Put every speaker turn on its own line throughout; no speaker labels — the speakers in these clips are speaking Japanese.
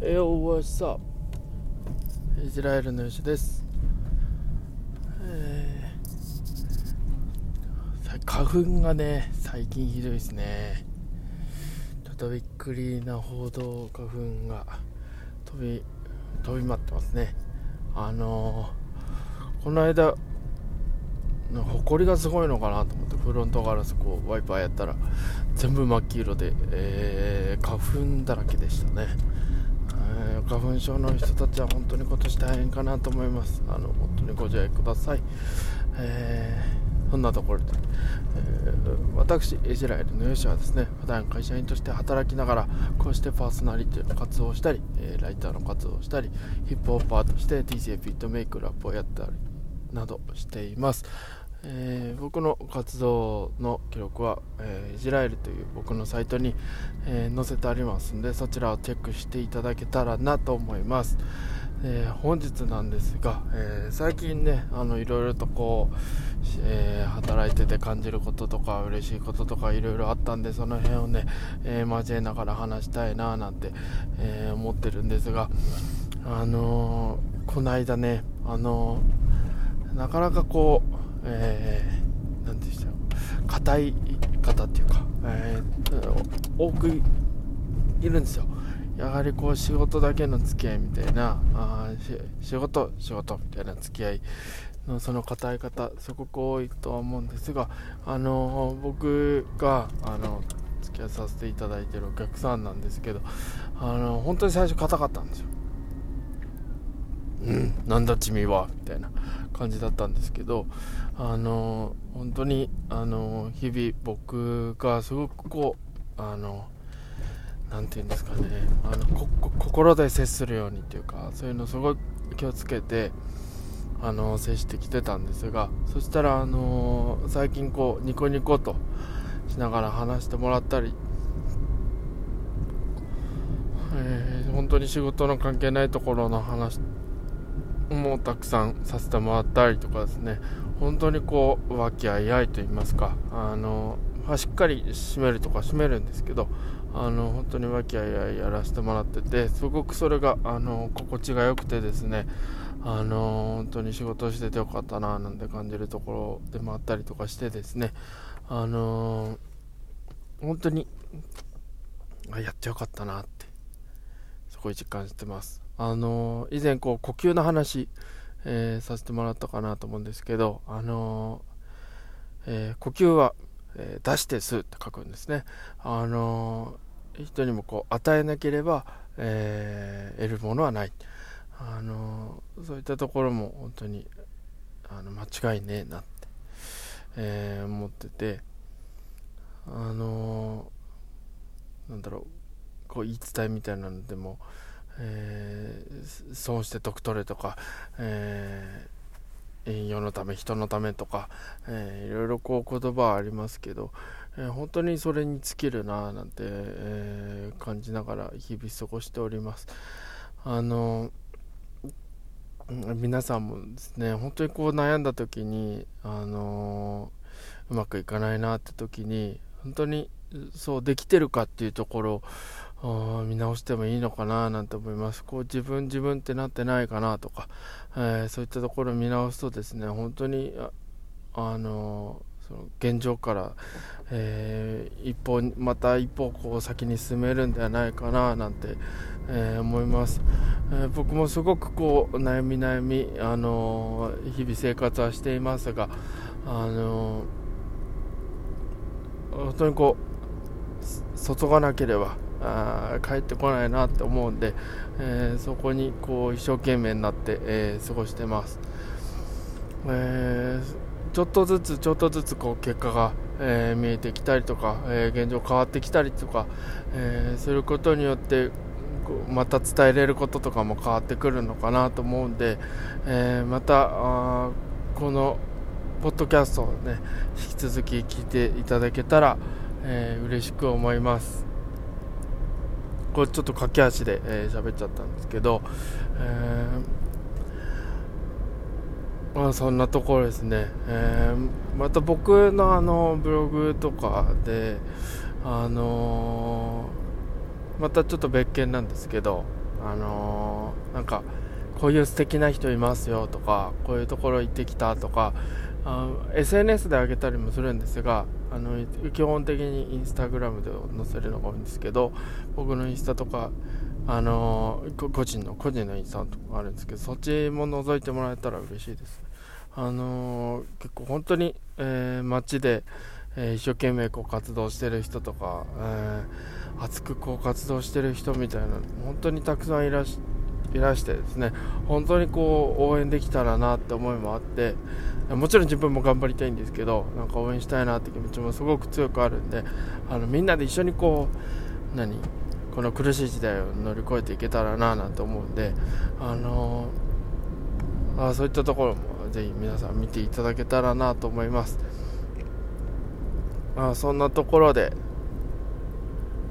Yo, what's up? イスラエルの吉です、えー花粉がね最近ひどいですね。ちょっとびっくりな報道花粉が飛び飛び回ってますね。あのーこの間ほこりがすごいのかなと思ってフロントガラスこうワイパーやったら全部真っ黄色で、えー花粉だらけでしたね、えー花粉症の人たちは本当に今年大変かなと思います。あの本当にご自愛ください、えーそんなところで、えー私イスラエルのヨシはですね普段会社員として働きながらこうしてパーソナリティの活動をしたり、えーライターの活動をしたりヒップホッパーとして DJ フィットメイクラップをやったりなどしています、えー僕の活動の記録は、えーイジラエルという僕のサイトに、えー載せてありますんでそちらをチェックしていただけたらなと思います、えー本日なんですが、え最近ねあのいろいろとこう、え働いてて感じることとか嬉しいこととかいろいろあったんでその辺をね、え交えながら話したいななんて、え思ってるんですがあのーこの間ねあのなかなかこう、えー、なんでしょう。硬い方っていうか、えー多くいるんですよ。やはりこう仕事だけの付き合いみたいなあ仕事仕事みたいな付き合いのその硬い方すごく多いとは思うんですがあのー僕があの付き合いさせていただいてるお客さんなんですけどあの本当に最初硬かったんですよ。うん、なんだ君はみたいな。感じだったんですけどあの本当にあの日々僕がすごくこうあのなんていうんですかねあのこ心で接するようにっていうかそういうのすごい気をつけてあの接してきてたんですがそしたらあの最近こうニコニコとしながら話してもらったりえー本当に仕事の関係ないところの話もうたくさんさせてもらったりとかですね。本当にこう和気あいあいと言いますか。あの、ま、しっかり締めるとか締めるんですけどあの本当に和気あいあいやらせてもらっててすごくそれがあの心地が良くてですね。あの本当に仕事しててよかったななんて感じるところでもあったりとかしてですね。あの本当にあやってよかったなってすごい実感してます。あの以前こう呼吸の話、えーさせてもらったかなと思うんですけどあのえー呼吸は、えー出して吸うって書くんですね。あの人にもこう与えなければ、え得るものはない。あのそういったところも本当にあの間違いねえなって、え思っててあのなんだろうこう言い伝えみたいなのでも、えー損して得取れとか、えー栄養のため人のためとか、えーいろいろこう言葉ありますけど、えー本当にそれに尽きるななんて、えー感じながら日々過ごしております。あの皆さんもですね本当にこう悩んだ時にあのうまくいかないなって時に本当にそうできてるかっていうところをあ見直してもいいのかななんて思います。こう自分自分ってなってないかなとか、えーそういったところを見直すとですね本当にああのその現状から、えー一歩また一歩こう先に進めるんではないかななんて、えー思います、えー僕もすごくこう悩み悩みあの日々生活はしていますがあの本当にこう注がなければあ帰ってこないなって思うんで、えーそこにこう一生懸命になって、えー過ごしてます、えーちょっとずつちょっとずつこう結果が、え見えてきたりとか、え現状変わってきたりとか、えーすることによってまた伝えれることとかも変わってくるのかなと思うんで、えまたあこのポッドキャストをね引き続き聞いていただけたら、えー嬉しく思います。これちょっと駆け足で喋、えーっちゃったんですけど、えーまあ、そんなところですね、えーまた僕のあのブログとかであのまたちょっと別件なんですけどあの、なんかこういう素敵な人いますよとかこういうところ行ってきたとかあ SNS であげたりもするんですがあの基本的にインスタグラムで載せるのが多いんですけど僕のインスタとかあの、個人の個人のインスタとかあるんですけどそっちも覗いてもらえたら嬉しいです。あの、結構本当に、えー、街で、え、一生懸命こう活動してる人とか、えー、熱くこう活動してる人みたいな本当にたくさんいらっしゃいらしてですね本当にこう応援できたらなって思いもあってもちろん自分も頑張りたいんですけどなんか応援したいなって気持ちもすごく強くあるんであのみんなで一緒にこう何この苦しい時代を乗り越えていけたらななんて思うんであのあそういったところもぜひ皆さん見ていただけたらなと思います。あそんなところで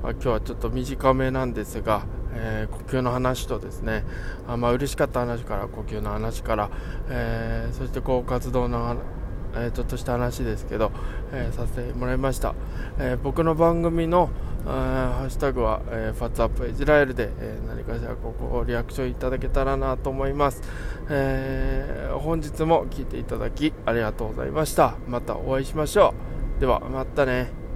あ今日はちょっと短めなんですが、えー、呼吸の話とですねあ、まあ嬉しかった話から呼吸の話から、えー、そしてこう活動のえー、ちょっとした話ですけど、えー、させてもらいました、えー、僕の番組のハッシュタグは、えー、ファッツアップイスラエルで、え、何かしらここリアクションいただけたらなと思います、え、本日も聞いていただきありがとうございました。またお会いしましょう。ではまたね。